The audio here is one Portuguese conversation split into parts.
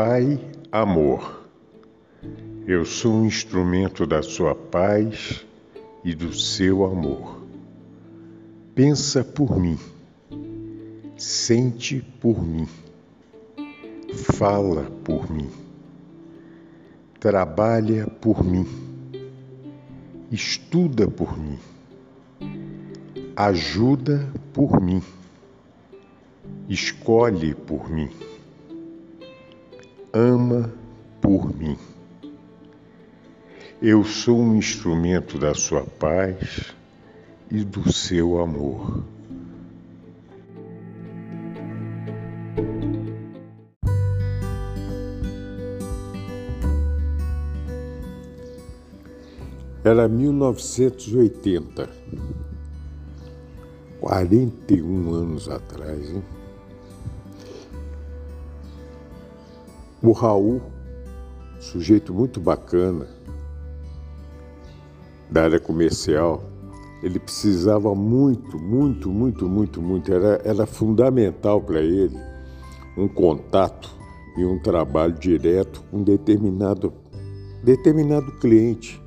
Pai, amor. Eu sou um instrumento da sua paz e do seu amor. Pensa por mim, sente por mim, fala por mim, trabalha por mim, estuda por mim, ajuda por mim, escolhe por mim ama por mim. Eu sou um instrumento da sua paz e do seu amor. Era 1980, 41 anos atrás, hein? O Raul, sujeito muito bacana da área comercial, ele precisava muito, muito, muito, muito, muito, era, era fundamental para ele um contato e um trabalho direto com determinado, determinado cliente.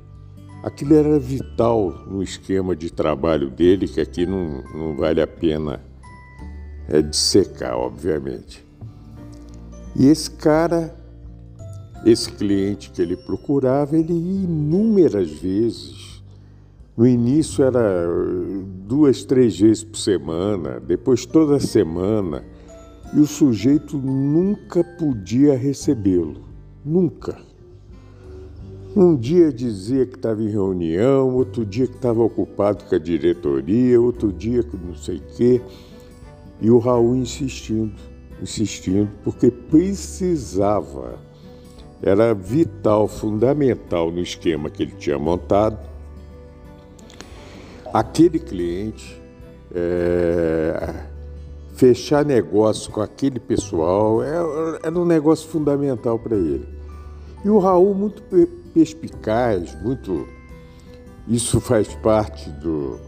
Aquilo era vital no esquema de trabalho dele, que aqui não, não vale a pena é, dissecar, obviamente. E esse cara, esse cliente que ele procurava, ele ia inúmeras vezes. No início era duas, três vezes por semana, depois toda semana. E o sujeito nunca podia recebê-lo. Nunca. Um dia dizia que estava em reunião, outro dia que estava ocupado com a diretoria, outro dia com não sei o quê. E o Raul insistindo insistindo, porque precisava, era vital, fundamental no esquema que ele tinha montado. Aquele cliente é, fechar negócio com aquele pessoal é, era um negócio fundamental para ele. E o Raul, muito perspicaz, muito. Isso faz parte do,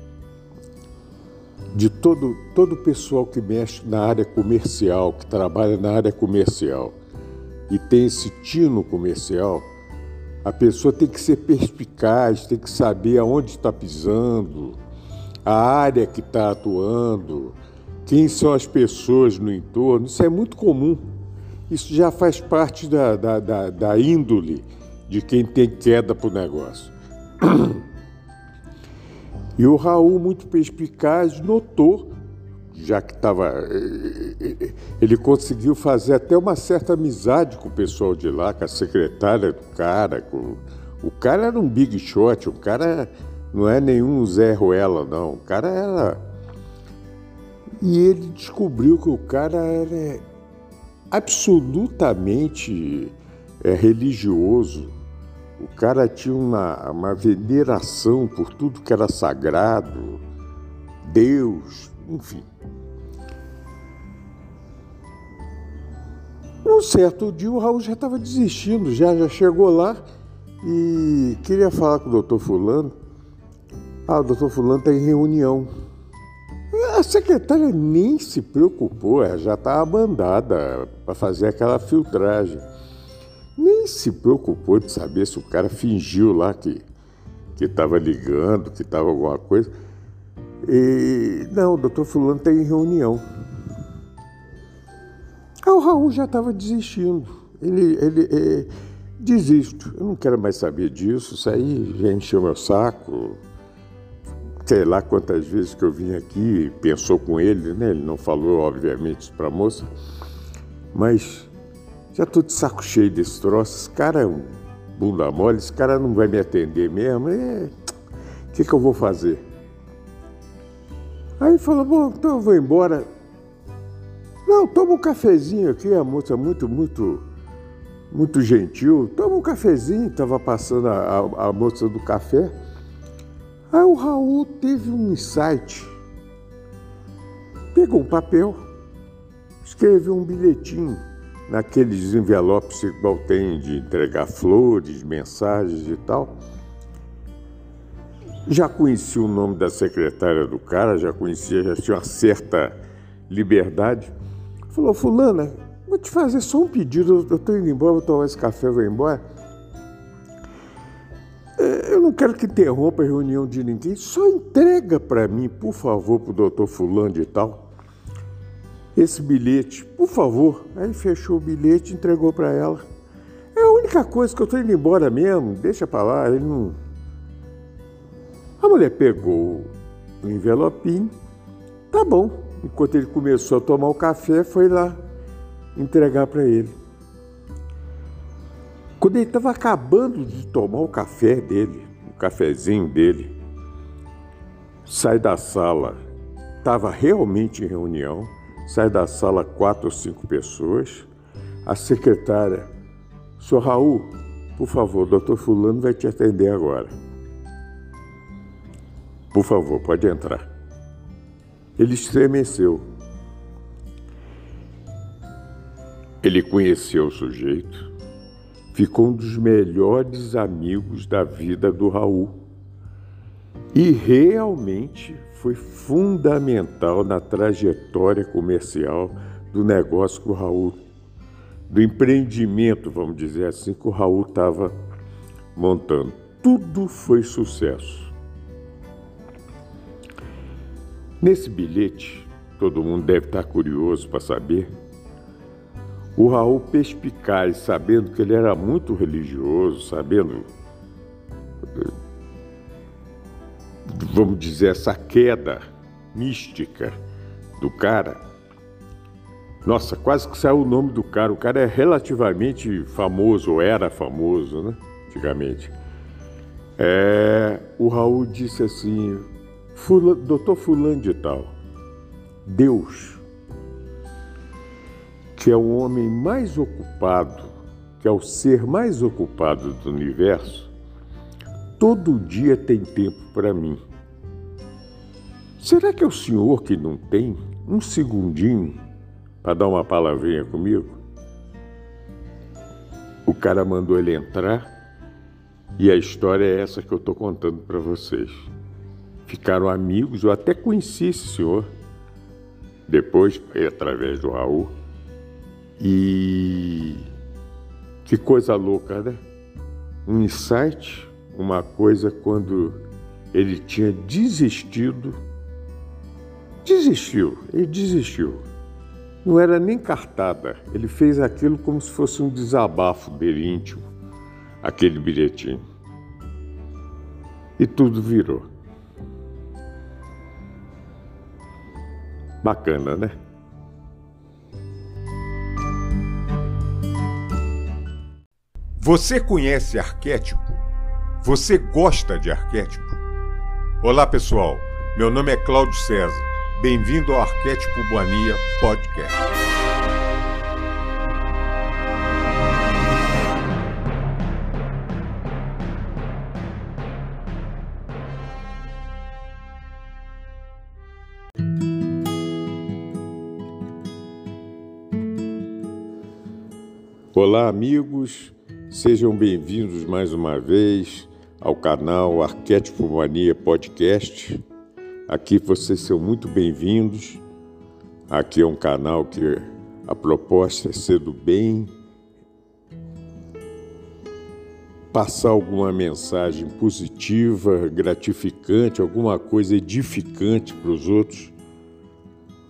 de todo, todo o pessoal que mexe na área comercial, que trabalha na área comercial e tem esse tino comercial, a pessoa tem que ser perspicaz, tem que saber aonde está pisando, a área que está atuando, quem são as pessoas no entorno. Isso é muito comum. Isso já faz parte da, da, da, da índole de quem tem queda para o negócio. E o Raul, muito perspicaz, notou, já que estava. Eh, eh, ele conseguiu fazer até uma certa amizade com o pessoal de lá, com a secretária do cara. Com... O cara era um big shot, o cara não é nenhum Zé Ruela, não. O cara era. E ele descobriu que o cara era absolutamente religioso o cara tinha uma, uma veneração por tudo que era sagrado, Deus, enfim. Um certo dia o Raul já estava desistindo, já, já chegou lá e queria falar com o doutor Fulano. Ah, o doutor Fulano está em reunião. A secretária nem se preocupou, ela já estava mandada para fazer aquela filtragem nem se preocupou de saber se o cara fingiu lá que que estava ligando, que estava alguma coisa. E não, o doutor Fulano está em reunião. Ah, o Raul já estava desistindo. Ele, ele é, desisto. Eu não quero mais saber disso. Isso aí já encheu meu saco. Sei lá quantas vezes que eu vim aqui e pensou com ele, né? Ele não falou, obviamente, para a moça, mas já estou de saco cheio desse troço. Esse cara é um bunda mole, esse cara não vai me atender mesmo. O é... que, que eu vou fazer? Aí falou, bom, então eu vou embora. Não, toma um cafezinho aqui, a moça muito, muito, muito gentil. Toma um cafezinho, estava passando a, a, a moça do café. Aí o Raul teve um insight. Pegou um papel, escreveu um bilhetinho naqueles envelopes igual tem de entregar flores, mensagens e tal. Já conhecia o nome da secretária do cara, já conhecia, já tinha uma certa liberdade. Falou, fulana, vou te fazer só um pedido. Eu estou indo embora, vou tomar esse café, vou embora. É, eu não quero que interrompa a reunião de ninguém. Só entrega para mim, por favor, para o doutor Fulano e tal, esse bilhete, por favor. Aí fechou o bilhete, entregou para ela. É a única coisa que eu estou indo embora mesmo. Deixa para lá, ele não. A mulher pegou o envelopinho. Tá bom. Enquanto ele começou a tomar o café, foi lá entregar para ele. Quando ele estava acabando de tomar o café dele, o cafezinho dele, sai da sala, estava realmente em reunião, sai da sala quatro ou cinco pessoas, a secretária, senhor Raul, por favor, doutor Fulano vai te atender agora. Por favor, pode entrar. Ele estremeceu. Ele conheceu o sujeito, ficou um dos melhores amigos da vida do Raul e realmente foi fundamental na trajetória comercial do negócio que o Raul, do empreendimento, vamos dizer assim, que o Raul estava montando. Tudo foi sucesso. Nesse bilhete, todo mundo deve estar curioso para saber o Raul perspicaz, sabendo que ele era muito religioso, sabendo, vamos dizer, essa queda mística do cara. Nossa, quase que saiu o nome do cara. O cara é relativamente famoso, ou era famoso, né? Antigamente. É, o Raul disse assim: Fula, Doutor Fulano de Tal, Deus que é o homem mais ocupado, que é o ser mais ocupado do universo, todo dia tem tempo para mim. Será que é o senhor que não tem um segundinho para dar uma palavrinha comigo? O cara mandou ele entrar e a história é essa que eu estou contando para vocês. Ficaram amigos, eu até conheci esse senhor. Depois, através do Raul, e que coisa louca, né? Um insight, uma coisa quando ele tinha desistido. Desistiu, ele desistiu. Não era nem cartada, ele fez aquilo como se fosse um desabafo dele íntimo, aquele bilhetinho. E tudo virou. Bacana, né? Você conhece arquétipo? Você gosta de arquétipo? Olá, pessoal. Meu nome é Cláudio César. Bem-vindo ao Arquétipo Mania Podcast. Olá, amigos. Sejam bem-vindos mais uma vez ao canal Arquétipo Mania Podcast. Aqui vocês são muito bem-vindos. Aqui é um canal que a proposta é ser do bem, passar alguma mensagem positiva, gratificante, alguma coisa edificante para os outros,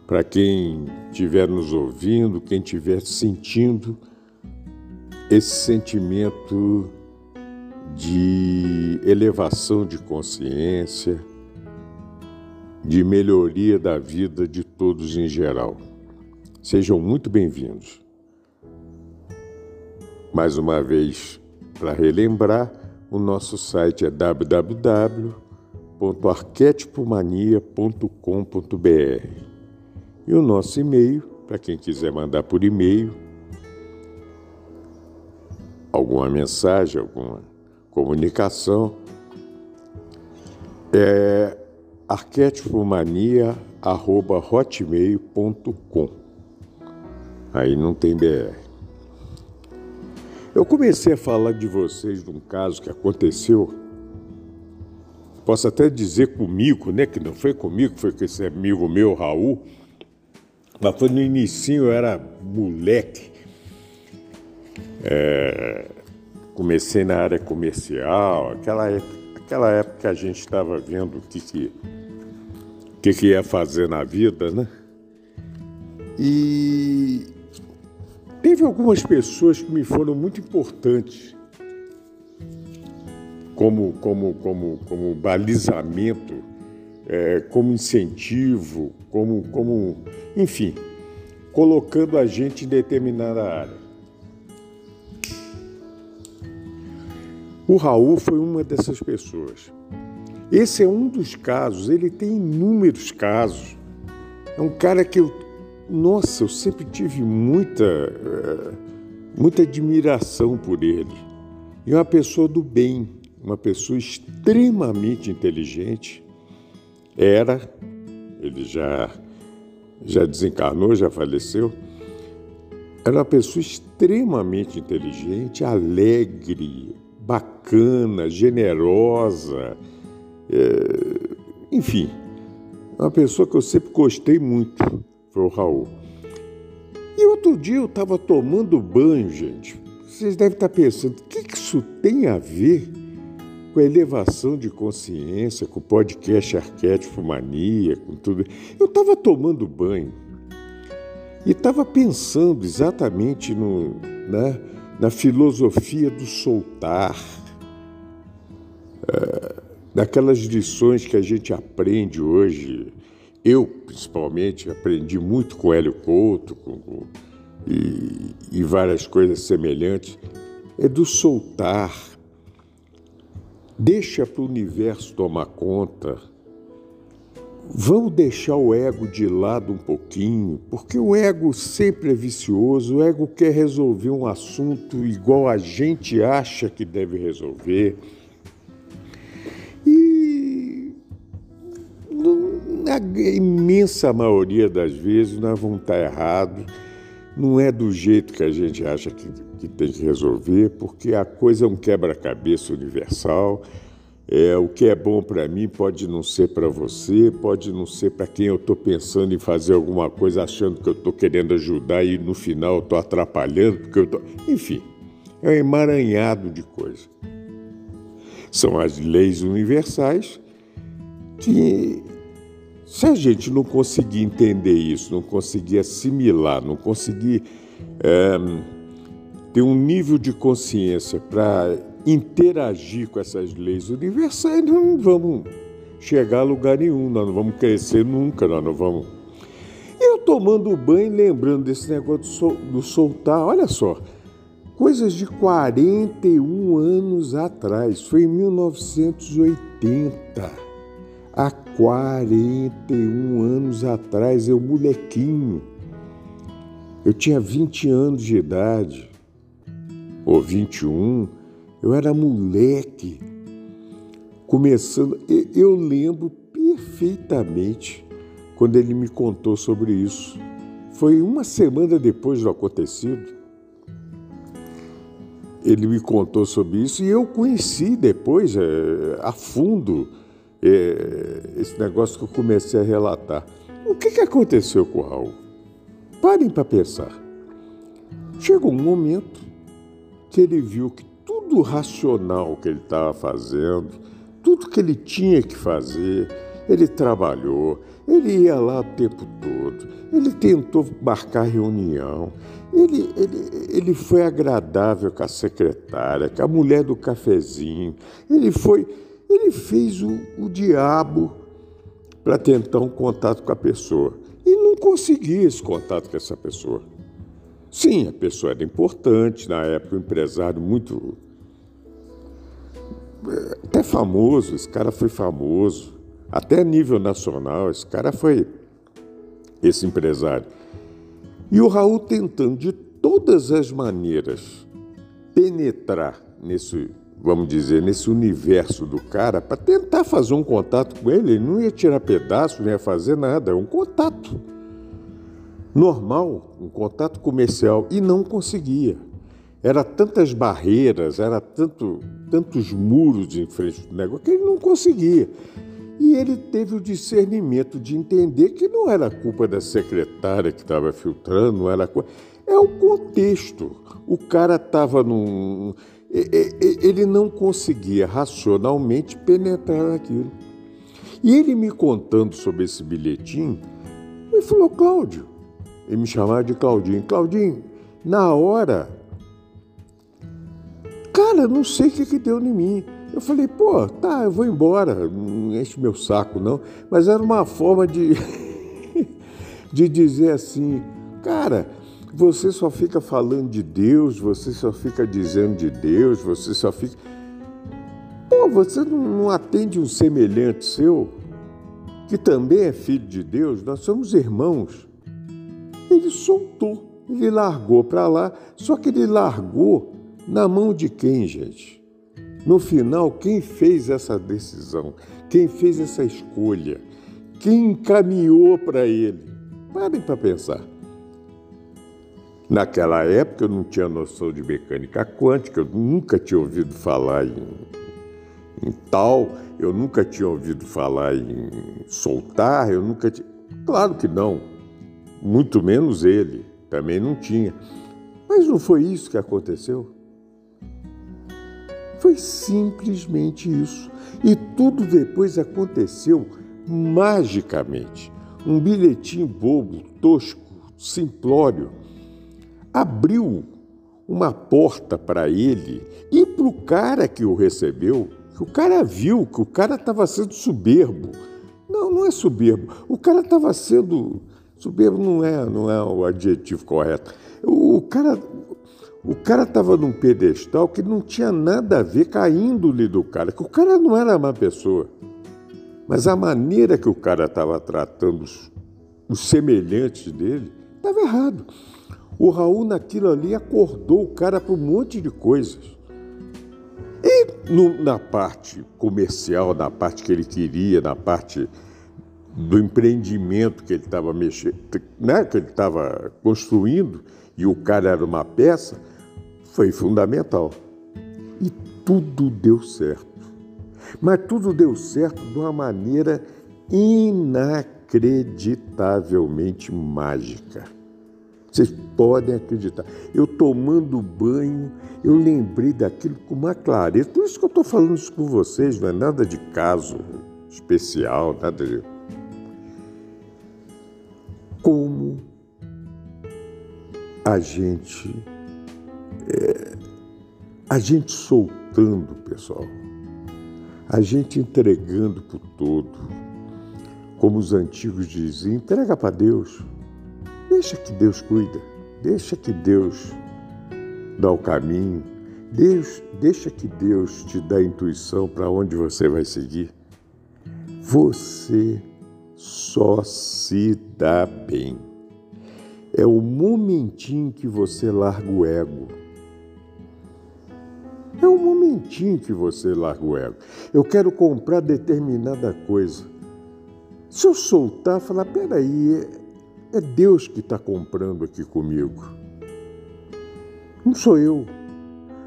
para quem estiver nos ouvindo, quem estiver sentindo esse sentimento de elevação de consciência, de melhoria da vida de todos em geral. Sejam muito bem-vindos. Mais uma vez, para relembrar, o nosso site é www.arquetipomania.com.br e o nosso e-mail, para quem quiser mandar por e-mail, alguma mensagem, alguma comunicação, é arquetipomania.hotmail.com. Aí não tem BR. Eu comecei a falar de vocês de um caso que aconteceu. Posso até dizer comigo, né? Que não foi comigo, foi com esse amigo meu, Raul. Mas foi no início, eu era moleque É, comecei na área comercial, aquela época, aquela época a gente estava vendo o que, que, que, que ia fazer na vida, né? E teve algumas pessoas que me foram muito importantes como, como, como, como balizamento, é, como incentivo, como, como, enfim, colocando a gente em determinada área. O Raul foi uma dessas pessoas. Esse é um dos casos, ele tem inúmeros casos. É um cara que eu, nossa, eu sempre tive muita, é, muita admiração por ele. E é uma pessoa do bem, uma pessoa extremamente inteligente. Era, ele já, já desencarnou, já faleceu. Era uma pessoa extremamente inteligente, alegre, bacana, generosa, é, enfim, uma pessoa que eu sempre gostei muito foi o Raul. E outro dia eu estava tomando banho, gente. Vocês devem estar pensando, o que isso tem a ver com a elevação de consciência, com o podcast Arquétipo Mania, com tudo. Eu estava tomando banho e estava pensando exatamente no, né, na filosofia do soltar, daquelas lições que a gente aprende hoje. Eu, principalmente, aprendi muito com Hélio Couto com, com, e, e várias coisas semelhantes. É do soltar Deixa para o universo tomar conta. Vamos deixar o ego de lado um pouquinho, porque o ego sempre é vicioso, o ego quer resolver um assunto igual a gente acha que deve resolver. E na imensa maioria das vezes nós vamos estar errados, não é do jeito que a gente acha que que tem que resolver, porque a coisa é um quebra-cabeça universal. É, o que é bom para mim pode não ser para você, pode não ser para quem eu estou pensando em fazer alguma coisa, achando que eu estou querendo ajudar e no final estou atrapalhando, porque eu tô... Enfim, é um emaranhado de coisas. São as leis universais que, se a gente não conseguir entender isso, não conseguir assimilar, não conseguir. É, ter um nível de consciência para interagir com essas leis universais, nós não vamos chegar a lugar nenhum, nós não vamos crescer nunca, nós não vamos. Eu tomando banho, lembrando desse negócio do, sol, do soltar, olha só, coisas de 41 anos atrás, foi em 1980. Há 41 anos atrás, eu molequinho. Eu tinha 20 anos de idade ou 21, eu era moleque, começando. Eu lembro perfeitamente quando ele me contou sobre isso. Foi uma semana depois do acontecido. Ele me contou sobre isso e eu conheci depois, é, a fundo, é, esse negócio que eu comecei a relatar. O que, que aconteceu com o Raul? Parem para pensar. Chegou um momento que ele viu que tudo racional que ele estava fazendo, tudo que ele tinha que fazer, ele trabalhou, ele ia lá o tempo todo, ele tentou marcar reunião, ele, ele, ele foi agradável com a secretária, com a mulher do cafezinho, ele foi, ele fez o, o diabo para tentar um contato com a pessoa e não conseguia esse contato com essa pessoa. Sim, a pessoa era importante, na época, um empresário muito. Até famoso, esse cara foi famoso, até nível nacional, esse cara foi esse empresário. E o Raul tentando de todas as maneiras penetrar nesse, vamos dizer, nesse universo do cara para tentar fazer um contato com ele. Ele não ia tirar pedaço, não ia fazer nada, é um contato normal, um contato comercial, e não conseguia. Era tantas barreiras, era tanto, tantos muros em frente do negócio que ele não conseguia. E ele teve o discernimento de entender que não era culpa da secretária que estava filtrando, não era É o contexto. O cara estava num. Ele não conseguia racionalmente penetrar naquilo. E ele me contando sobre esse bilhetinho, ele falou: Cláudio, ele me chamava de Claudinho. Claudinho, na hora, cara, não sei o que, que deu em mim. Eu falei, pô, tá, eu vou embora, não enche meu saco, não. Mas era uma forma de, de dizer assim, cara, você só fica falando de Deus, você só fica dizendo de Deus, você só fica. Pô, você não atende um semelhante seu, que também é filho de Deus, nós somos irmãos. Ele soltou, ele largou para lá, só que ele largou na mão de quem, gente? No final, quem fez essa decisão, quem fez essa escolha, quem encaminhou para ele? Parem para pensar. Naquela época eu não tinha noção de mecânica quântica, eu nunca tinha ouvido falar em, em tal, eu nunca tinha ouvido falar em soltar, eu nunca tinha. Claro que não, muito menos ele, também não tinha. Mas não foi isso que aconteceu? Foi simplesmente isso. E tudo depois aconteceu magicamente. Um bilhetinho bobo, tosco, simplório, abriu uma porta para ele e para o cara que o recebeu, que o cara viu que o cara estava sendo soberbo. Não, não é soberbo. O cara estava sendo soberbo não é, não é o adjetivo correto. O cara o cara estava num pedestal que não tinha nada a ver com a índole do cara, que o cara não era má pessoa. Mas a maneira que o cara estava tratando os, os semelhantes dele estava errado. O Raul, naquilo ali, acordou o cara para um monte de coisas. E no, na parte comercial, na parte que ele queria, na parte do empreendimento que ele estava mexendo, né, que ele estava construindo, e o cara era uma peça, foi fundamental. E tudo deu certo. Mas tudo deu certo de uma maneira inacreditavelmente mágica. Vocês podem acreditar. Eu tomando banho, eu lembrei daquilo com uma clareza. Por isso que eu estou falando isso com vocês, não é nada de caso especial, nada de. Como a gente é, a gente soltando, pessoal, a gente entregando por todo, como os antigos diziam, entrega para Deus, deixa que Deus cuida, deixa que Deus dá o caminho, Deus, deixa que Deus te dá a intuição para onde você vai seguir. Você só se dá bem. É o momentinho que você larga o ego é um momentinho que você larga o ego. Eu quero comprar determinada coisa. Se eu soltar, falar, peraí, é, Deus que está comprando aqui comigo. Não sou eu.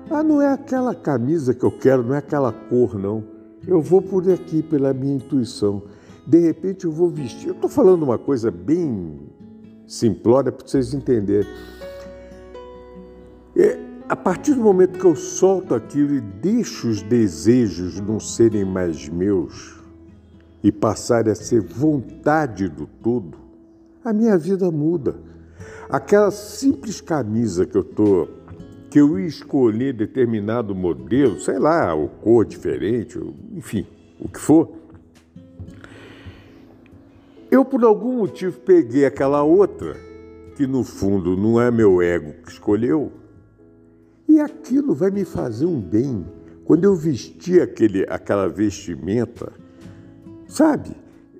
Ah, não é aquela camisa que eu quero, não é aquela cor, não. Eu vou por aqui pela minha intuição. De repente eu vou vestir. Eu estou falando uma coisa bem simplória para vocês entenderem. É, a partir do momento que eu solto aquilo e deixo os desejos não serem mais meus e passarem a ser vontade do todo, a minha vida muda. Aquela simples camisa que eu tô que eu escolhi determinado modelo, sei lá, o cor diferente, enfim, o que for. Eu por algum motivo peguei aquela outra, que no fundo não é meu ego que escolheu, aquilo vai me fazer um bem. Quando eu vestir aquele, aquela vestimenta, sabe?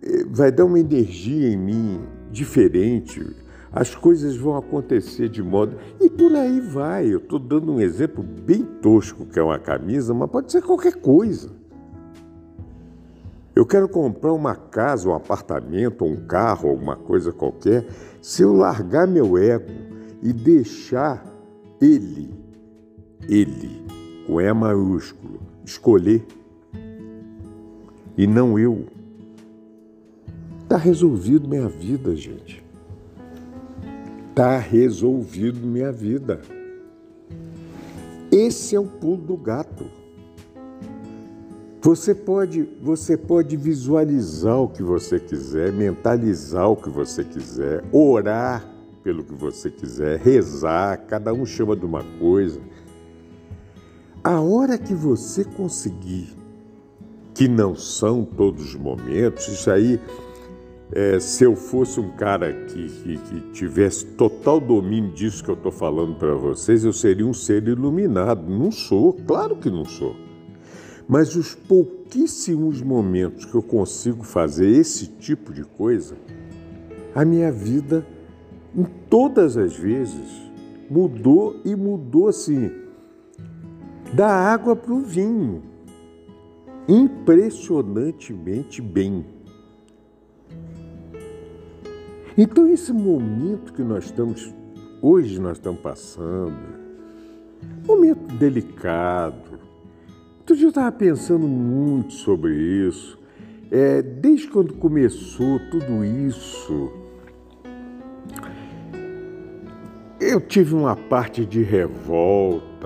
Eh, vai dar uma energia em mim diferente. As coisas vão acontecer de modo. E por aí vai. Eu estou dando um exemplo bem tosco, que é uma camisa, mas pode ser qualquer coisa. Eu quero comprar uma casa, um apartamento, um carro, alguma coisa qualquer. Se eu largar meu ego e deixar ele ele, com E maiúsculo, escolher e não eu. Está resolvido minha vida, gente. Está resolvido minha vida. Esse é o pulo do gato. Você pode, você pode visualizar o que você quiser, mentalizar o que você quiser, orar pelo que você quiser, rezar, cada um chama de uma coisa. A hora que você conseguir, que não são todos os momentos, isso aí, é, se eu fosse um cara que, que, que tivesse total domínio disso que eu estou falando para vocês, eu seria um ser iluminado. Não sou, claro que não sou. Mas os pouquíssimos momentos que eu consigo fazer esse tipo de coisa, a minha vida, em todas as vezes, mudou e mudou assim da água para o vinho. Impressionantemente bem. Então, esse momento que nós estamos, hoje nós estamos passando, momento delicado. Outro dia eu estava pensando muito sobre isso. É, desde quando começou tudo isso, eu tive uma parte de revolta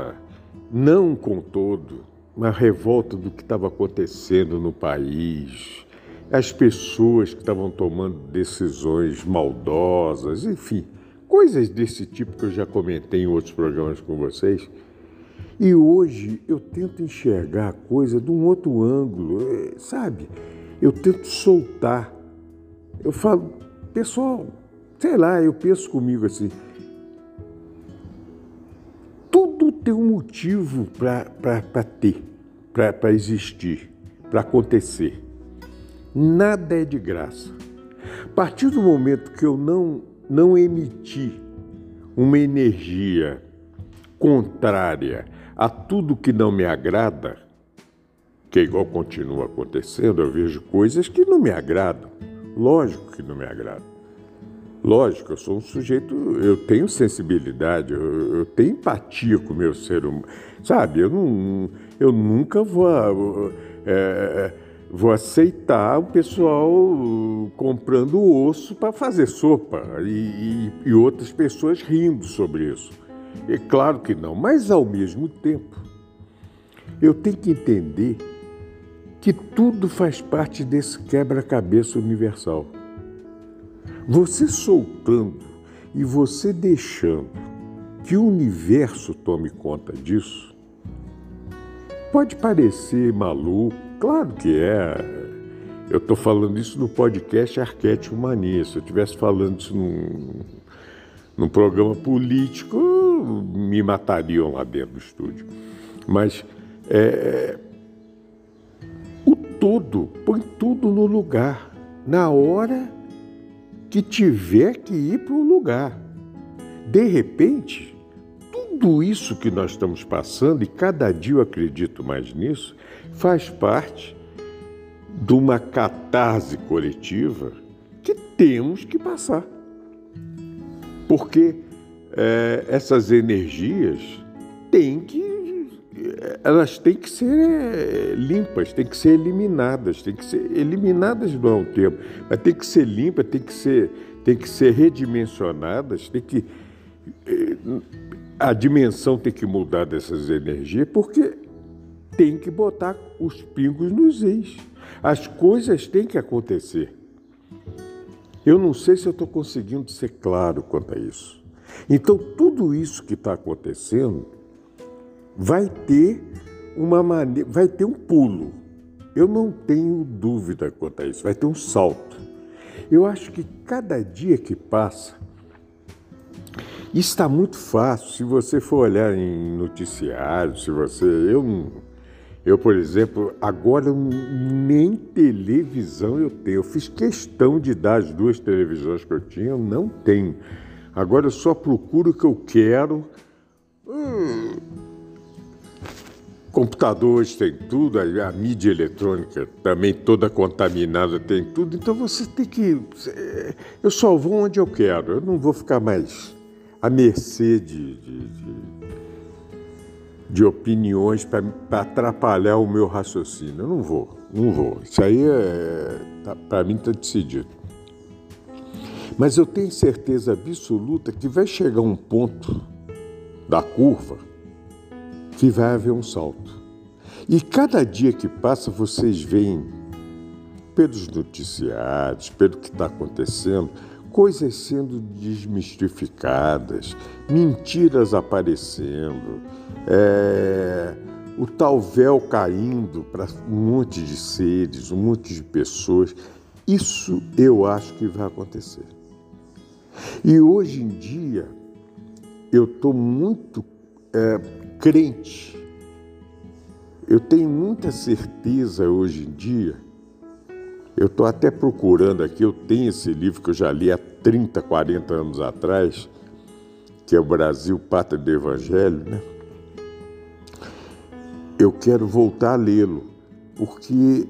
não com todo, uma revolta do que estava acontecendo no país, as pessoas que estavam tomando decisões maldosas, enfim, coisas desse tipo que eu já comentei em outros programas com vocês. E hoje eu tento enxergar a coisa de um outro ângulo, eh, sabe? Eu tento soltar. Eu falo, pessoal, sei lá, eu penso comigo assim, tem um motivo para ter, para existir, para acontecer. Nada é de graça. A partir do momento que eu não, não emitir uma energia contrária a tudo que não me agrada, que é igual continua acontecendo, eu vejo coisas que não me agradam. Lógico que não me agradam. Lógico, eu sou um sujeito, eu tenho sensibilidade, eu, eu tenho empatia com o meu ser humano. Sabe, eu, não, eu nunca vou, é, vou aceitar o pessoal comprando osso para fazer sopa e, e, e outras pessoas rindo sobre isso. É claro que não, mas ao mesmo tempo, eu tenho que entender que tudo faz parte desse quebra-cabeça universal. Você soltando e você deixando que o universo tome conta disso, pode parecer maluco, claro que é. Eu estou falando isso no podcast Arquétipo Mania. Se eu estivesse falando isso num, num programa político, me matariam lá dentro do estúdio. Mas é, o todo, põe tudo no lugar, na hora que tiver que ir para um lugar. De repente, tudo isso que nós estamos passando, e cada dia eu acredito mais nisso, faz parte de uma catarse coletiva que temos que passar. Porque é, essas energias têm que elas têm que ser limpas, têm que ser eliminadas, têm que ser eliminadas não é um tempo, mas tem que ser limpas, tem que ser, tem que ser redimensionadas, tem que eh, a dimensão tem que mudar dessas energias, porque tem que botar os pingos nos is. As coisas têm que acontecer. Eu não sei se eu estou conseguindo ser claro quanto a isso. Então, tudo isso que está acontecendo vai ter uma maneira, vai ter um pulo. Eu não tenho dúvida quanto a isso, vai ter um salto. Eu acho que cada dia que passa, está muito fácil. Se você for olhar em noticiários, se você. Eu, eu por exemplo, agora nem televisão eu tenho. Eu fiz questão de dar as duas televisões que eu tinha, eu não tenho. Agora eu só procuro o que eu quero. Computadores tem tudo, a mídia eletrônica também toda contaminada tem tudo, então você tem que. Eu só vou onde eu quero, eu não vou ficar mais à mercê de, de, de, de opiniões para atrapalhar o meu raciocínio. Eu não vou, não vou. Isso aí, é, tá, para mim, está decidido. Mas eu tenho certeza absoluta que vai chegar um ponto da curva que vai haver um salto. E cada dia que passa, vocês veem, pelos noticiários, pelo que está acontecendo, coisas sendo desmistificadas, mentiras aparecendo, é, o tal véu caindo para um monte de seres, um monte de pessoas. Isso eu acho que vai acontecer. E hoje em dia, eu estou muito é, crente, eu tenho muita certeza hoje em dia. Eu estou até procurando aqui, eu tenho esse livro que eu já li há 30, 40 anos atrás, que é o Brasil, Pátria do Evangelho, né? Eu quero voltar a lê-lo, porque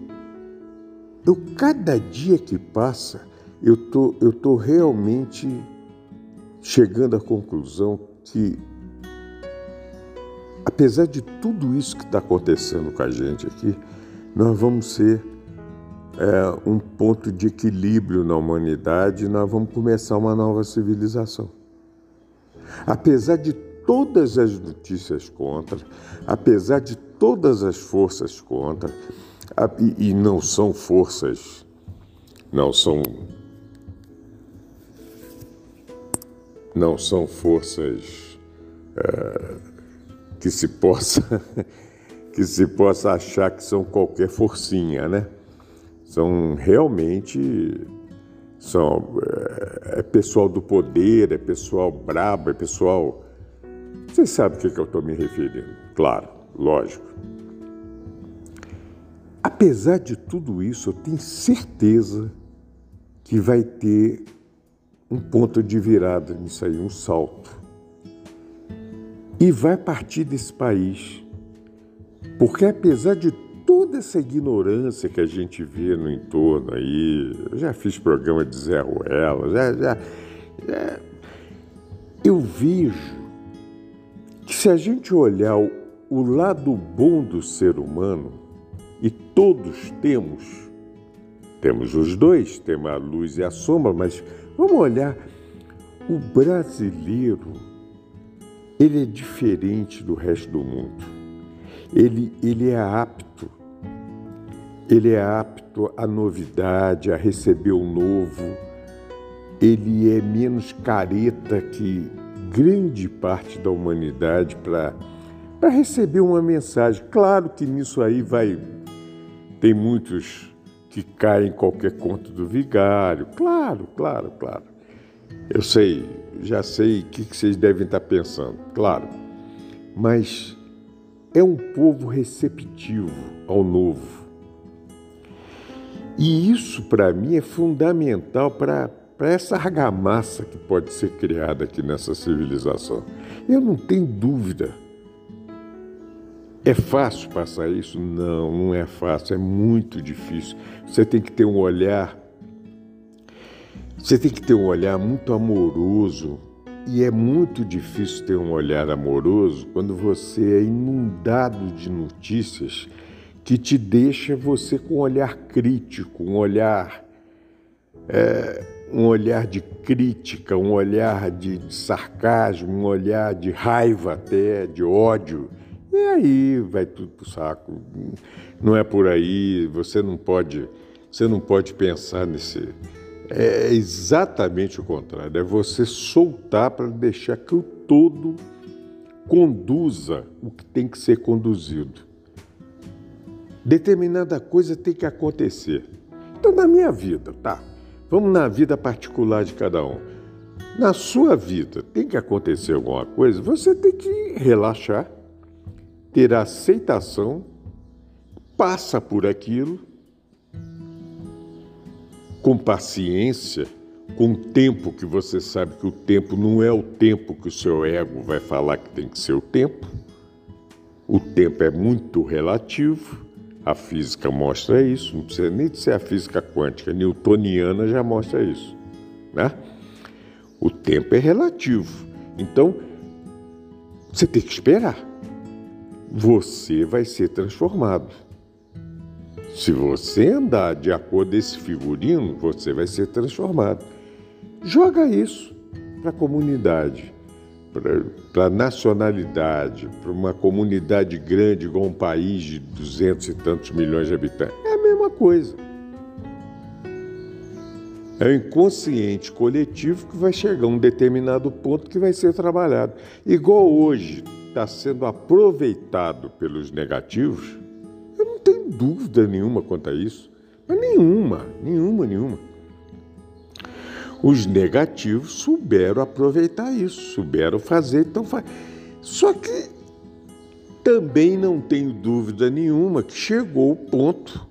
eu, cada dia que passa, eu tô, eu tô realmente chegando à conclusão que, apesar de tudo isso que está acontecendo com a gente aqui, nós vamos ser é, um ponto de equilíbrio na humanidade e nós vamos começar uma nova civilização. Apesar de todas as notícias contra, apesar de todas as forças contra, e, e não são forças, não são não são forças é, que se possa que se possa achar que são qualquer forcinha, né? São realmente são é, é pessoal do poder, é pessoal brabo, é pessoal. Vocês sabem o que, que eu estou me referindo? Claro, lógico. Apesar de tudo isso, eu tenho certeza que vai ter um ponto de virada nisso aí, um salto. E vai partir desse país. Porque apesar de toda essa ignorância que a gente vê no entorno aí, eu já fiz programa de Zé Ruela, já, já, já, eu vejo que se a gente olhar o, o lado bom do ser humano, e todos temos, temos os dois, temos a luz e a sombra, mas Vamos olhar. O brasileiro, ele é diferente do resto do mundo. Ele, ele é apto. Ele é apto à novidade, a receber o novo. Ele é menos careta que grande parte da humanidade para para receber uma mensagem. Claro que nisso aí vai tem muitos que cai em qualquer conto do vigário. Claro, claro, claro. Eu sei, já sei o que vocês devem estar pensando, claro. Mas é um povo receptivo ao novo. E isso, para mim, é fundamental para essa argamassa que pode ser criada aqui nessa civilização. Eu não tenho dúvida é fácil passar isso? Não, não é fácil, é muito difícil. Você tem que ter um olhar, você tem que ter um olhar muito amoroso. E é muito difícil ter um olhar amoroso quando você é inundado de notícias que te deixa você com um olhar crítico, um olhar é, um olhar de crítica, um olhar de, de sarcasmo, um olhar de raiva até, de ódio. E aí vai tudo pro saco. Não é por aí, você não pode, você não pode pensar nesse. É exatamente o contrário, é você soltar para deixar que o todo conduza o que tem que ser conduzido. Determinada coisa tem que acontecer. Então, na minha vida, tá? Vamos na vida particular de cada um. Na sua vida tem que acontecer alguma coisa, você tem que relaxar ter aceitação, passa por aquilo com paciência, com tempo que você sabe que o tempo não é o tempo que o seu ego vai falar que tem que ser o tempo. O tempo é muito relativo, a física mostra isso, não precisa nem de ser a física quântica, newtoniana já mostra isso, né? O tempo é relativo. Então, você tem que esperar você vai ser transformado. Se você andar de acordo com esse figurino, você vai ser transformado. Joga isso para a comunidade, para a nacionalidade, para uma comunidade grande, igual um país de duzentos e tantos milhões de habitantes. É a mesma coisa. É o inconsciente coletivo que vai chegar a um determinado ponto que vai ser trabalhado. Igual hoje está sendo aproveitado pelos negativos, dúvida nenhuma quanto a isso. Mas nenhuma, nenhuma, nenhuma. Os negativos souberam aproveitar isso, souberam fazer, então faz. Só que também não tenho dúvida nenhuma que chegou o ponto,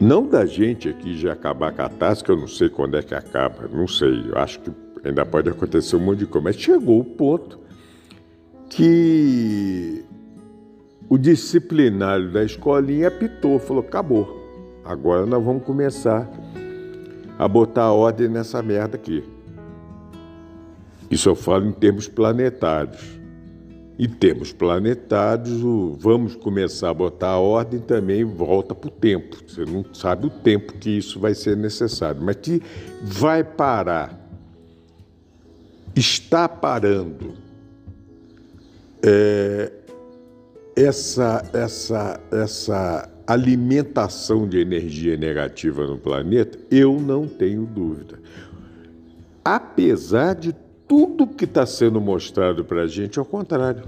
não da gente aqui de acabar a catástrofe, eu não sei quando é que acaba, não sei, eu acho que ainda pode acontecer um monte de coisa, mas chegou o ponto que o disciplinário da escolinha apitou, falou: acabou, agora nós vamos começar a botar ordem nessa merda aqui. Isso eu falo em termos planetários. E termos planetários, vamos começar a botar a ordem também volta para o tempo. Você não sabe o tempo que isso vai ser necessário, mas que vai parar, está parando é, essa, essa, essa alimentação de energia negativa no planeta, eu não tenho dúvida. Apesar de tudo que está sendo mostrado para a gente, ao contrário.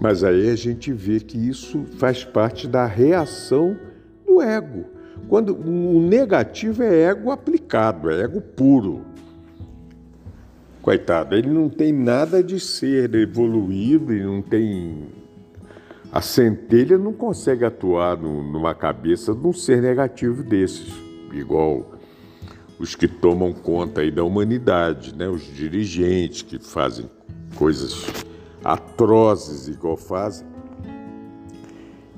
Mas aí a gente vê que isso faz parte da reação do ego. Quando o negativo é ego aplicado, é ego puro. Coitado, ele não tem nada de ser evoluído e não tem a centelha não consegue atuar no, numa cabeça de um ser negativo desses, igual os que tomam conta aí da humanidade, né? os dirigentes que fazem coisas atrozes igual fazem.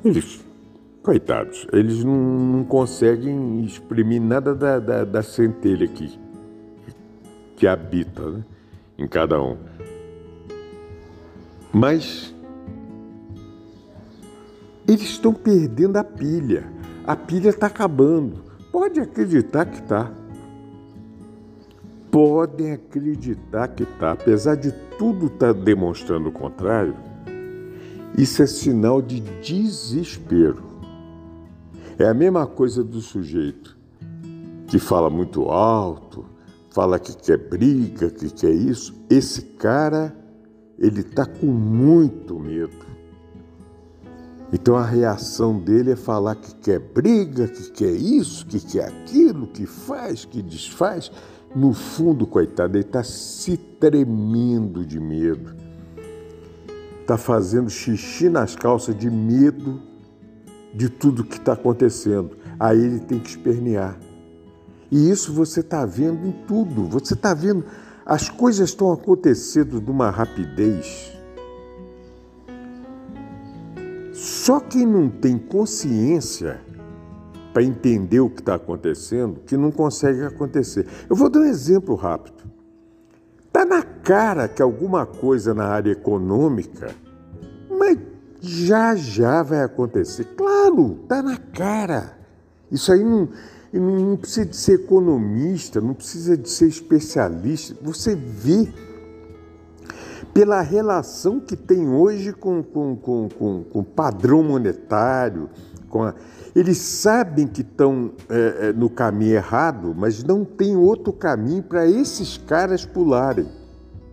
Eles, coitados, eles não, não conseguem exprimir nada da, da, da centelha que, que habita né? Em cada um. Mas eles estão perdendo a pilha. A pilha está acabando. Pode acreditar que está. Podem acreditar que está. Apesar de tudo estar tá demonstrando o contrário, isso é sinal de desespero. É a mesma coisa do sujeito que fala muito alto, fala que quer briga, que quer isso. Esse cara, ele está com muito medo. Então a reação dele é falar que quer briga, que quer isso, que quer aquilo, que faz, que desfaz. No fundo, coitado, ele está se tremendo de medo. Está fazendo xixi nas calças de medo de tudo que está acontecendo. Aí ele tem que espernear. E isso você está vendo em tudo. Você está vendo, as coisas estão acontecendo de uma rapidez Só quem não tem consciência para entender o que está acontecendo que não consegue acontecer. Eu vou dar um exemplo rápido. Está na cara que alguma coisa na área econômica, mas já já vai acontecer. Claro, está na cara. Isso aí não, não precisa de ser economista, não precisa de ser especialista. Você vê pela relação que tem hoje com, com, com, com, com o padrão monetário. Com a... Eles sabem que estão é, é, no caminho errado, mas não tem outro caminho para esses caras pularem.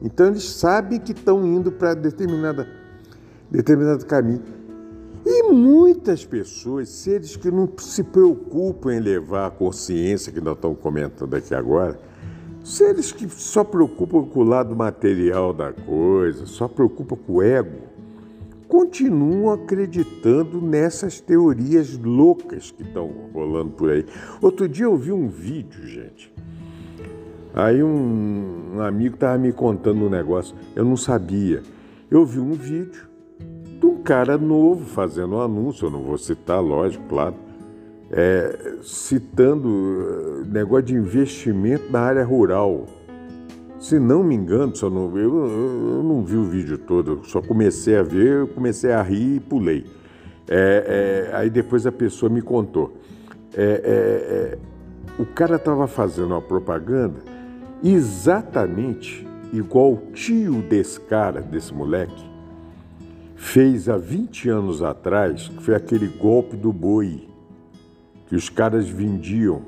Então eles sabem que estão indo para determinada, determinado caminho. E muitas pessoas, seres que não se preocupam em levar a consciência que nós estamos comentando aqui agora, Seres que só preocupam com o lado material da coisa, só preocupam com o ego, continuam acreditando nessas teorias loucas que estão rolando por aí. Outro dia eu vi um vídeo, gente. Aí um, um amigo estava me contando um negócio, eu não sabia. Eu vi um vídeo de um cara novo fazendo um anúncio, eu não vou citar, lógico, claro é, citando eh, negócio de investimento na área rural. Se não me engano, só não, eu, eu não vi o vídeo todo, só comecei a ver, comecei a rir e pulei. É, é, aí depois a pessoa me contou. É, é, é o cara estava fazendo uma propaganda exatamente igual o tio desse cara, desse moleque, fez há 20 anos atrás, que foi aquele golpe do boi, que os caras vendiam.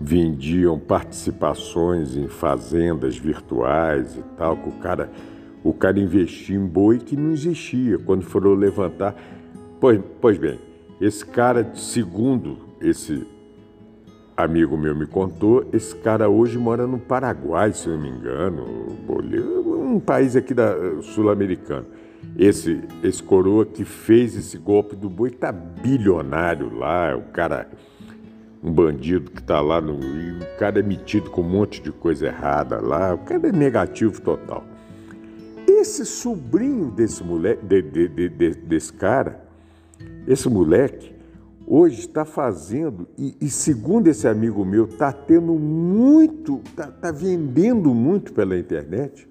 Vendiam participações em fazendas virtuais e tal, que o cara, o cara investia em boi que não existia. Quando foram levantar. Pois, pois bem, esse cara, segundo esse amigo meu me contou, esse cara hoje mora no Paraguai, se não me engano, um país aqui da sul-americano. Esse, esse coroa que fez esse golpe do boi tá bilionário lá, o cara, um bandido que tá lá, no, o cara é metido com um monte de coisa errada lá, o cara é negativo total. Esse sobrinho desse moleque, de, de, de, desse cara, esse moleque, hoje está fazendo, e, e, segundo esse amigo meu, está tendo muito, está tá vendendo muito pela internet.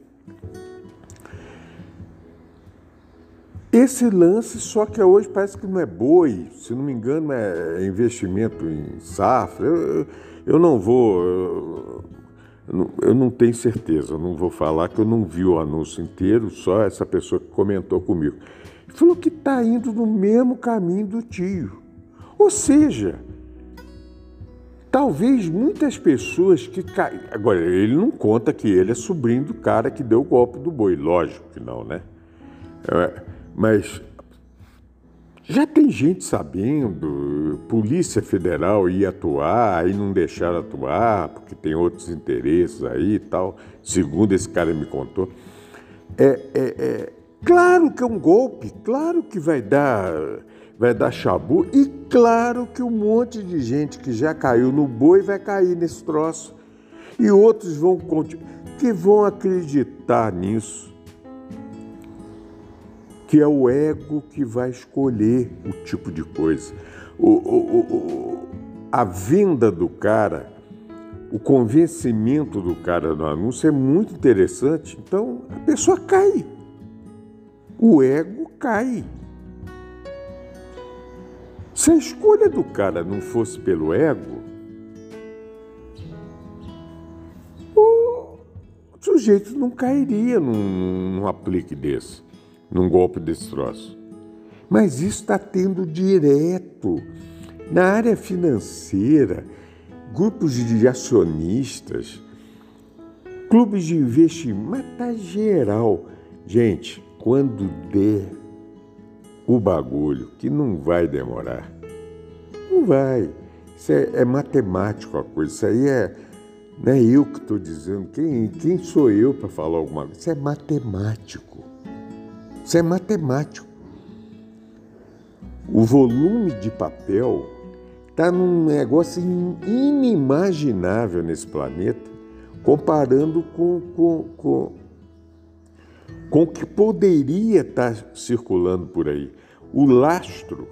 Esse lance, só que hoje parece que não é boi, se não me engano, é investimento em safra. Eu, eu não vou, eu, eu não tenho certeza, eu não vou falar que eu não vi o anúncio inteiro, só essa pessoa que comentou comigo. Falou que está indo no mesmo caminho do tio. Ou seja, talvez muitas pessoas que caem. Agora, ele não conta que ele é sobrinho do cara que deu o golpe do boi, lógico que não, né? É, mas já tem gente sabendo, Polícia Federal ia atuar, aí não deixaram atuar, porque tem outros interesses aí e tal, segundo esse cara me contou. É, é, é, claro que é um golpe, claro que vai dar vai dar chabu. E claro que um monte de gente que já caiu no boi vai cair nesse troço. E outros vão que vão acreditar nisso. Que é o ego que vai escolher o tipo de coisa. O, o, o, a venda do cara, o convencimento do cara no anúncio é muito interessante. Então a pessoa cai. O ego cai. Se a escolha do cara não fosse pelo ego, o sujeito não cairia num, num aplique desse, num golpe desse troço. Mas isso está tendo direto. Na área financeira, grupos de acionistas, clubes de investimento, mas está geral. Gente, quando der o bagulho, que não vai demorar. Não vai. Isso é, é matemático a coisa. Isso aí é. Não é eu que estou dizendo. Quem, quem sou eu para falar alguma coisa? Isso é matemático. Isso é matemático. O volume de papel está num negócio inimaginável nesse planeta, comparando com, com, com, com o que poderia estar circulando por aí o lastro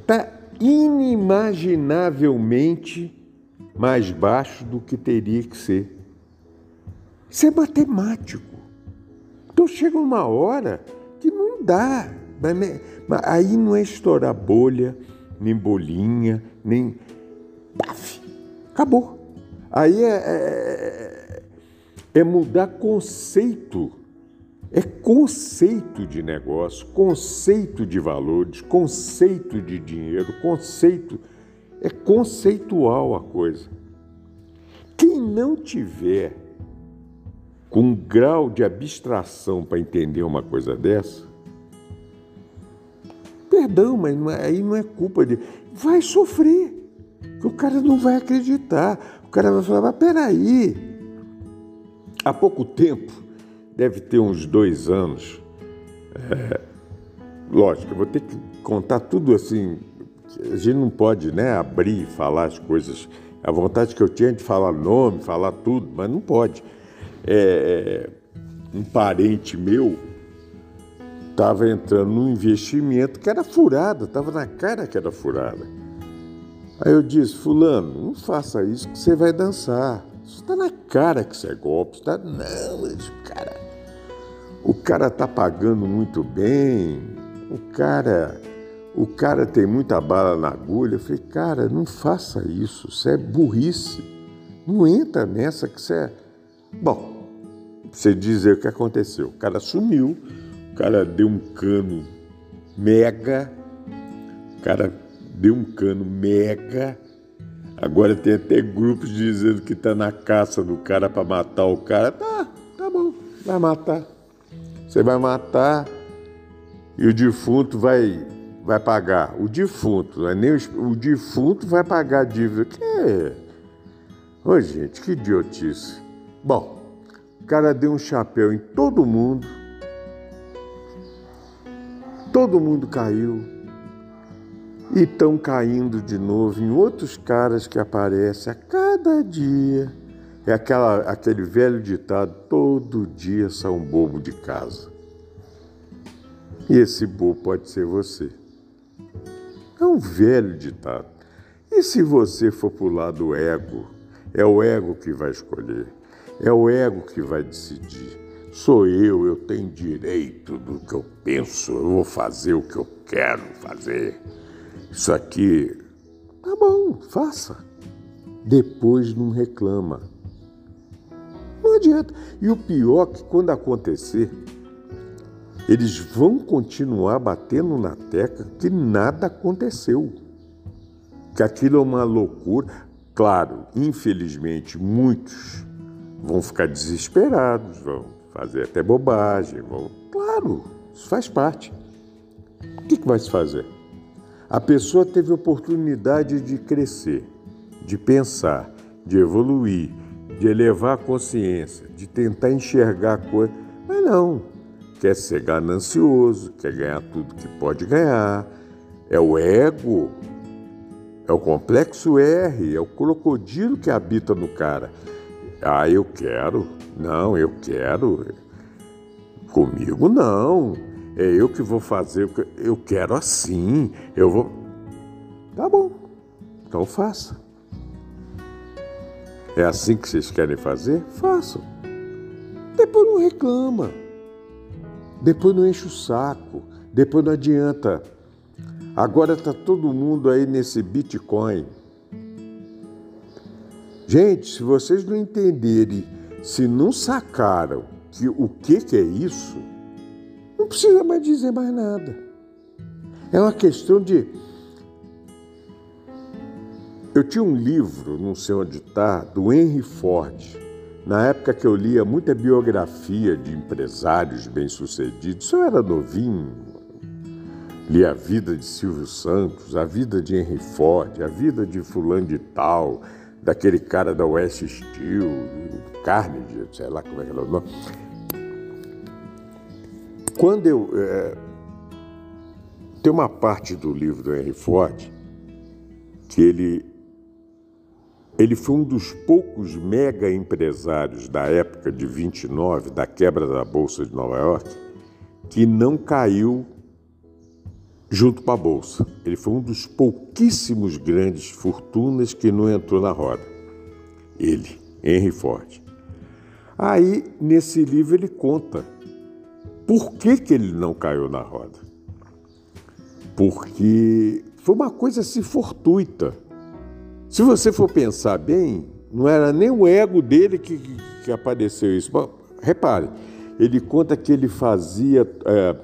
está inimaginavelmente mais baixo do que teria que ser. Isso é matemático. Então chega uma hora que não dá. Mas aí não é estourar bolha, nem bolinha, nem. Paf! Acabou. Aí é, é, é mudar conceito é conceito de negócio, conceito de valores, conceito de dinheiro, conceito. É conceitual a coisa. Quem não tiver com um grau de abstração para entender uma coisa dessa, perdão, mas não é, aí não é culpa de. Vai sofrer, que o cara não vai acreditar. O cara vai falar, mas peraí. Há pouco tempo, deve ter uns dois anos. É, lógico, eu vou ter que contar tudo assim. A gente não pode né, abrir e falar as coisas. A vontade que eu tinha de falar nome, falar tudo, mas não pode. É, um parente meu estava entrando num investimento que era furado, estava na cara que era furada. Aí eu disse, fulano, não faça isso que você vai dançar. Isso está na cara que isso é golpe. Tá... Não, mas, cara, o cara está pagando muito bem, o cara, o cara tem muita bala na agulha. Eu falei, cara, não faça isso, isso é burrice. Não entra nessa que você é. Bom, você dizer o que aconteceu. O cara sumiu, o cara deu um cano mega, o cara deu um cano mega. Agora tem até grupos dizendo que tá na caça do cara para matar o cara. Tá, tá bom, vai matar. Você vai matar e o defunto vai vai pagar? O defunto, não é nem o, o defunto vai pagar a dívida. Que? Ô, gente, que idiotice. Bom, o cara deu um chapéu em todo mundo. Todo mundo caiu. E estão caindo de novo em outros caras que aparecem a cada dia. É aquela, aquele velho ditado: todo dia são um bobo de casa. E esse bobo pode ser você. É um velho ditado. E se você for para o lado ego, é o ego que vai escolher, é o ego que vai decidir. Sou eu, eu tenho direito do que eu penso, eu vou fazer o que eu quero fazer. Isso aqui, tá bom, faça. Depois não reclama. Adianta. E o pior é que quando acontecer, eles vão continuar batendo na tecla que nada aconteceu, que aquilo é uma loucura. Claro, infelizmente, muitos vão ficar desesperados, vão fazer até bobagem, vão. Claro, isso faz parte. O que, que vai se fazer? A pessoa teve oportunidade de crescer, de pensar, de evoluir, de elevar a consciência, de tentar enxergar coisas. Mas não quer ser ganancioso, quer ganhar tudo que pode ganhar. É o ego, é o complexo R, é o crocodilo que habita no cara. Ah, eu quero. Não, eu quero. Comigo não. É eu que vou fazer. Eu quero assim. Eu vou. Tá bom. Então faça. É assim que vocês querem fazer? Façam. Depois não reclama. Depois não enche o saco, depois não adianta. Agora está todo mundo aí nesse Bitcoin. Gente, se vocês não entenderem, se não sacaram que o que, que é isso, não precisa mais dizer mais nada. É uma questão de. Eu tinha um livro, não sei onde está, do Henry Ford. Na época que eu lia muita biografia de empresários bem-sucedidos, eu era novinho, lia a vida de Silvio Santos, a vida de Henry Ford, a vida de fulano de tal, daquele cara da West Steel, Carnegie, sei lá como é que era o nome. Quando eu... É, tem uma parte do livro do Henry Ford que ele ele foi um dos poucos mega empresários da época de 29, da quebra da Bolsa de Nova York, que não caiu junto com a Bolsa. Ele foi um dos pouquíssimos grandes fortunas que não entrou na roda. Ele, Henry Ford. Aí, nesse livro, ele conta por que, que ele não caiu na roda. Porque foi uma coisa assim fortuita. Se você for pensar bem, não era nem o ego dele que, que, que apareceu isso. Mas, repare, ele conta que ele fazia. É,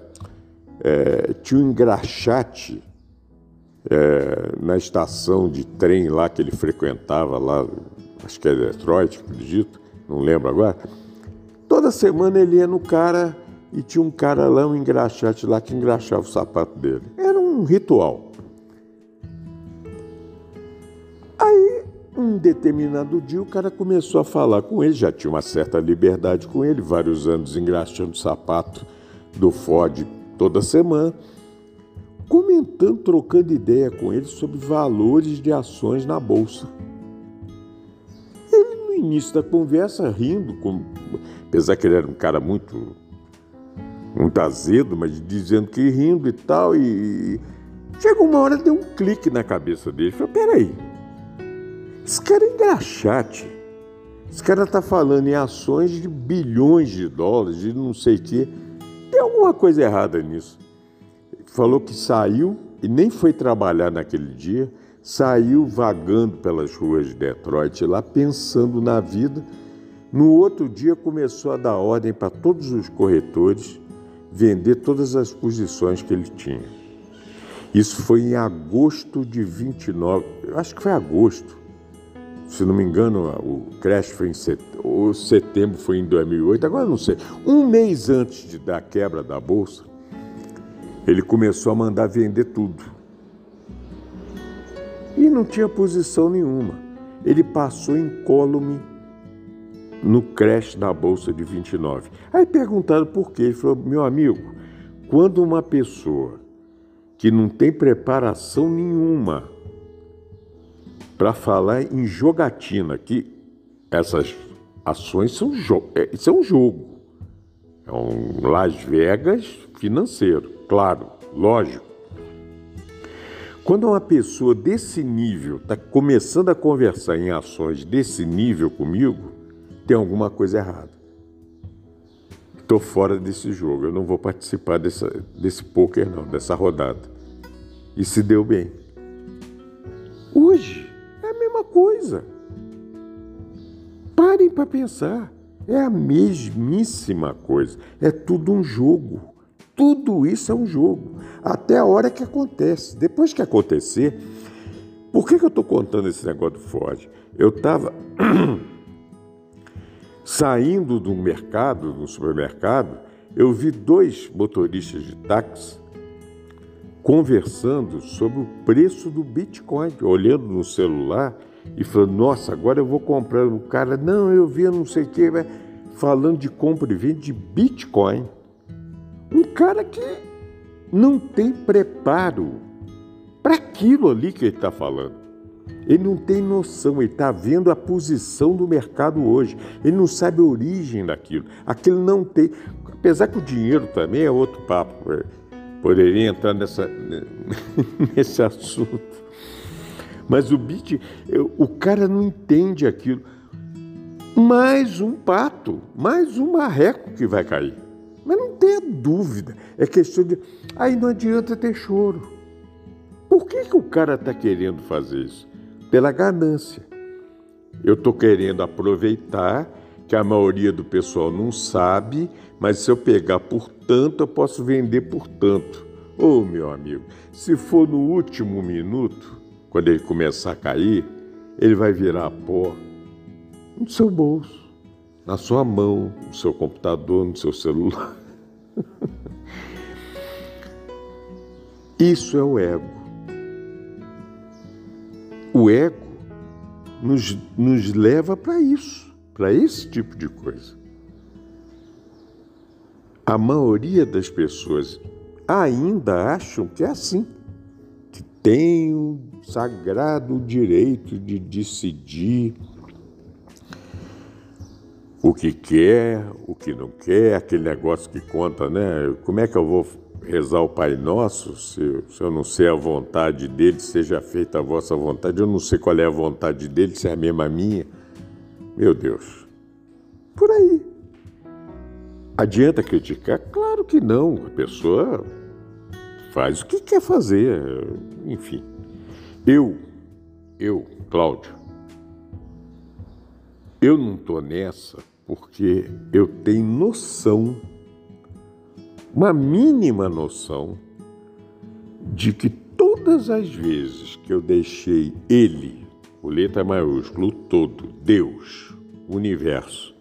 é, tinha um engraxate é, na estação de trem lá que ele frequentava, lá, acho que é Detroit, acredito, não lembro agora. Toda semana ele ia no cara e tinha um cara lá, um engraxate lá, que engraxava o sapato dele. Era um ritual. Um determinado dia o cara começou a falar com ele, já tinha uma certa liberdade com ele, vários anos engraxando o sapato do Ford toda semana, comentando, trocando ideia com ele sobre valores de ações na bolsa. Ele, no início da conversa, rindo, com, apesar que ele era um cara muito, muito azedo, mas dizendo que rindo e tal, e chegou uma hora, deu um clique na cabeça dele. Falei, peraí, esse cara é engraxate. Esse cara está falando em ações de bilhões de dólares, de não sei o quê. Tem alguma coisa errada nisso. Falou que saiu, e nem foi trabalhar naquele dia, saiu vagando pelas ruas de Detroit lá pensando na vida. No outro dia começou a dar ordem para todos os corretores vender todas as posições que ele tinha. Isso foi em agosto de 29, acho que foi agosto. Se não me engano, o crash foi em setembro, foi em 2008, agora não sei. Um mês antes de, da quebra da bolsa, ele começou a mandar vender tudo. E não tinha posição nenhuma. Ele passou incólume no crash da bolsa de 29. Aí perguntaram por quê. Ele falou: meu amigo, quando uma pessoa que não tem preparação nenhuma para falar em jogatina, que essas ações são jo é, isso é um jogo. É um Las Vegas financeiro, claro, lógico. Quando uma pessoa desse nível está começando a conversar em ações desse nível comigo, tem alguma coisa errada. Estou fora desse jogo, eu não vou participar dessa, desse poker não, dessa rodada. E se deu bem. Hoje mesma coisa. Parem para pensar. É a mesmíssima coisa. É tudo um jogo. Tudo isso é um jogo. Até a hora que acontece. Depois que acontecer, por que, que eu estou contando esse negócio do Ford? Eu estava Saindo do mercado, do supermercado, eu vi dois motoristas de táxi conversando sobre o preço do Bitcoin, olhando no celular e falando: Nossa, agora eu vou comprar. O cara, não, eu vi não sei o que, falando de compra e venda de Bitcoin. Um cara que não tem preparo para aquilo ali que ele está falando. Ele não tem noção, ele está vendo a posição do mercado hoje. Ele não sabe a origem daquilo. Aquilo não tem. Apesar que o dinheiro também é outro papo. É, poderia entrar nessa, nesse assunto. Mas o bit, o cara não entende aquilo. Mais um pato, mais um marreco que vai cair. Mas não tenha dúvida. É questão de. Aí não adianta ter choro. Por que, que o cara está querendo fazer isso? pela ganância. Eu estou querendo aproveitar que a maioria do pessoal não sabe, mas se eu pegar por tanto, eu posso vender por tanto. Ô oh, meu amigo, se for no último minuto, quando ele começar a cair, ele vai virar pó no seu bolso, na sua mão, no seu computador, no seu celular. Isso é o ego. O ego nos, nos leva para isso, para esse tipo de coisa. A maioria das pessoas ainda acham que é assim, que tem o sagrado direito de decidir o que quer, o que não quer, aquele negócio que conta, né? Como é que eu vou rezar o Pai Nosso, se, se, eu não sei a vontade dele, seja feita a vossa vontade, eu não sei qual é a vontade dele, se é a mesma minha. Meu Deus, por aí. Adianta criticar? Claro que não. A pessoa faz o que quer fazer, enfim. Eu, eu, Cláudio, eu não estou nessa porque eu tenho noção uma mínima noção de que todas as vezes que eu deixei Ele, o letra maiúsculo, todo, Deus, o universo,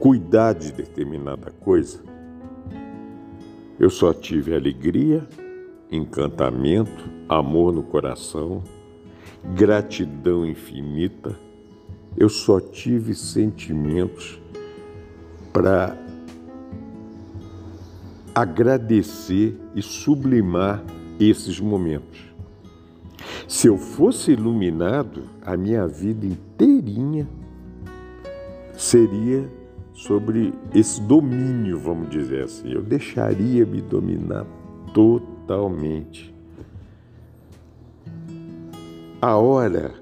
cuidar de determinada coisa, eu só tive alegria, encantamento, amor no coração, gratidão infinita, eu só tive sentimentos para agradecer e sublimar esses momentos. Se eu fosse iluminado, a minha vida inteirinha seria sobre esse domínio, vamos dizer assim. Eu deixaria me dominar totalmente. A hora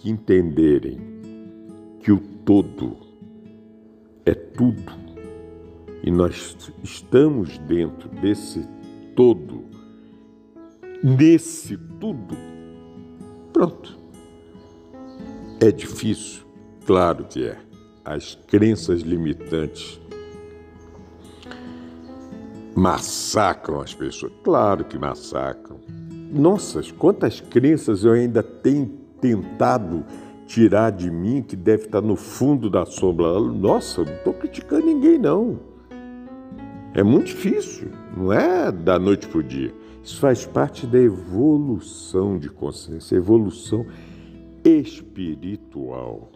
que entenderem que o todo é tudo, e nós estamos dentro desse todo nesse tudo, pronto. É difícil? Claro que é. As crenças limitantes massacram as pessoas. Claro que massacram. Nossa, quantas crenças eu ainda tenho tentado tirar de mim que deve estar no fundo da sombra. Nossa, não estou criticando ninguém, não. É muito difícil, não é da noite para o dia. Isso faz parte da evolução de consciência, evolução espiritual.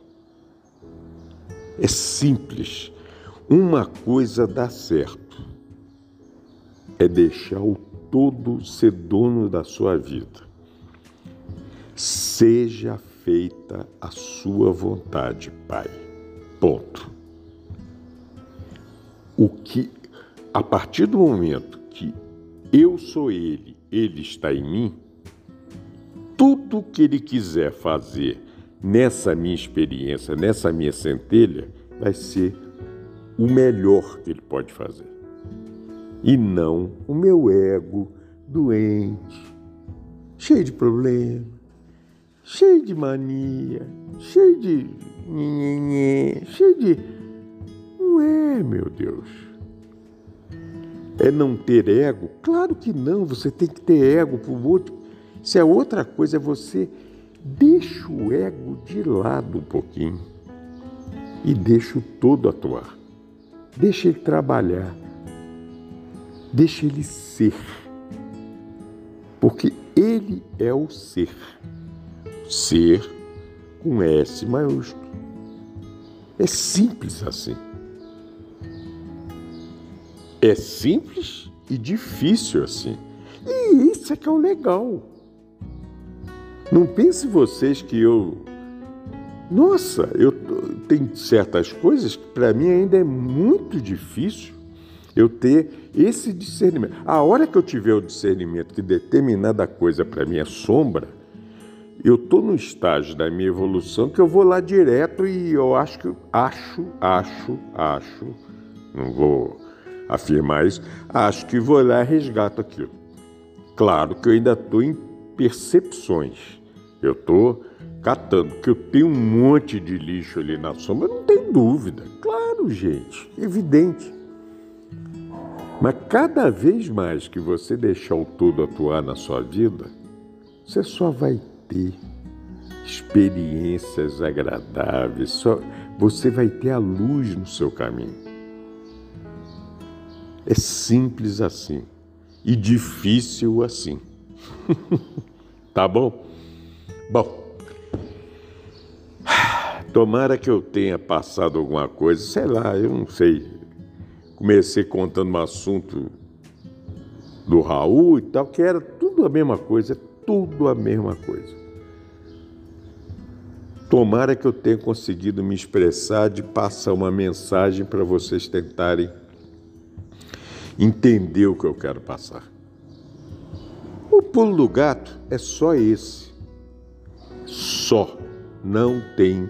É simples. Uma coisa dá certo: é deixar o todo ser dono da sua vida. Seja feita a sua vontade, Pai. Ponto. O que, a partir do momento que eu sou Ele, Ele está em mim, tudo que Ele quiser fazer nessa minha experiência, nessa minha centelha, vai ser o melhor que Ele pode fazer. E não o meu ego doente, cheio de problemas cheio de mania, cheio de nhenhenhê, cheio de. Não é, meu Deus. É não ter ego? Claro que não, você tem que ter ego para o outro. Se é outra coisa, é você deixa o ego de lado um pouquinho e deixa o todo atuar. Deixa ele trabalhar. Deixa ele ser. Porque ele é o ser. Ser com S maiúsculo. É simples assim. É simples e difícil assim. E isso é que é o legal. Não pense vocês que eu. Nossa, eu tenho certas coisas que para mim ainda é muito difícil eu ter esse discernimento. A hora que eu tiver o discernimento que determinada coisa para mim é sombra, eu estou no estágio da minha evolução que eu vou lá direto e eu acho que acho, acho, acho, não vou afirmar isso, acho que vou lá e resgato aquilo. Claro que eu ainda estou em percepções, eu estou catando, que eu tenho um monte de lixo ali na sombra, não tem dúvida. Claro, gente, evidente. Mas cada vez mais que você deixar o todo atuar na sua vida, você só vai ter experiências agradáveis, só você vai ter a luz no seu caminho. É simples assim e difícil assim. tá bom? Bom, tomara que eu tenha passado alguma coisa, sei lá, eu não sei. Comecei contando um assunto do Raul e tal, que era tudo a mesma coisa, tudo a mesma coisa. Tomara que eu tenha conseguido me expressar de passar uma mensagem para vocês tentarem entender o que eu quero passar. O pulo do gato é só esse. Só. Não tem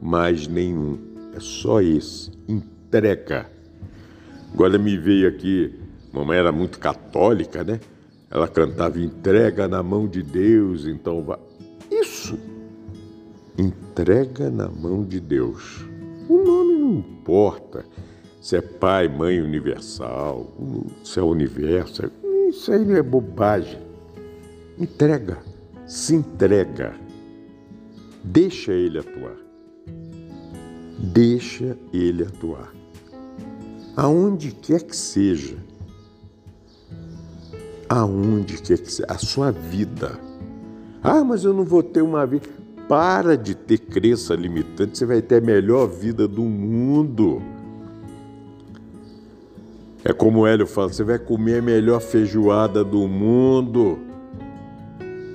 mais nenhum. É só esse. Entrega. Agora me veio aqui, mamãe era muito católica, né? Ela cantava entrega na mão de Deus, então vai. Isso. Entrega na mão de Deus. O nome não importa se é pai, mãe universal, se é universo. Isso aí é bobagem. Entrega, se entrega. Deixa ele atuar. Deixa ele atuar. Aonde quer que seja aonde quer que seja, a sua vida. Ah, mas eu não vou ter uma vida. Para de ter crença limitante, você vai ter a melhor vida do mundo. É como o Hélio fala, você vai comer a melhor feijoada do mundo,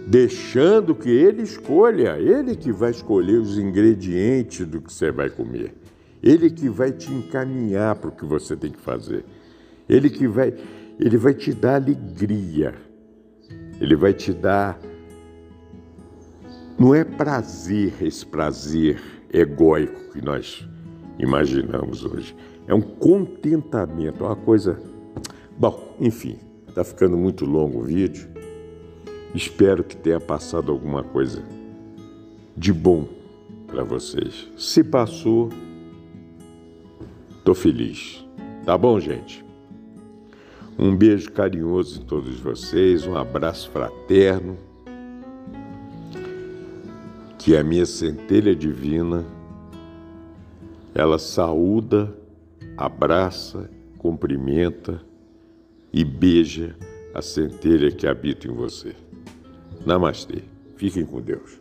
deixando que ele escolha, ele que vai escolher os ingredientes do que você vai comer. Ele que vai te encaminhar para o que você tem que fazer. Ele que vai ele vai te dar alegria, ele vai te dar. Não é prazer, esse prazer egóico que nós imaginamos hoje. É um contentamento, uma coisa. Bom, enfim, está ficando muito longo o vídeo. Espero que tenha passado alguma coisa de bom para vocês. Se passou, tô feliz. Tá bom, gente? Um beijo carinhoso em todos vocês, um abraço fraterno. Que a minha centelha divina ela saúda, abraça, cumprimenta e beija a centelha que habita em você. Namastê. Fiquem com Deus.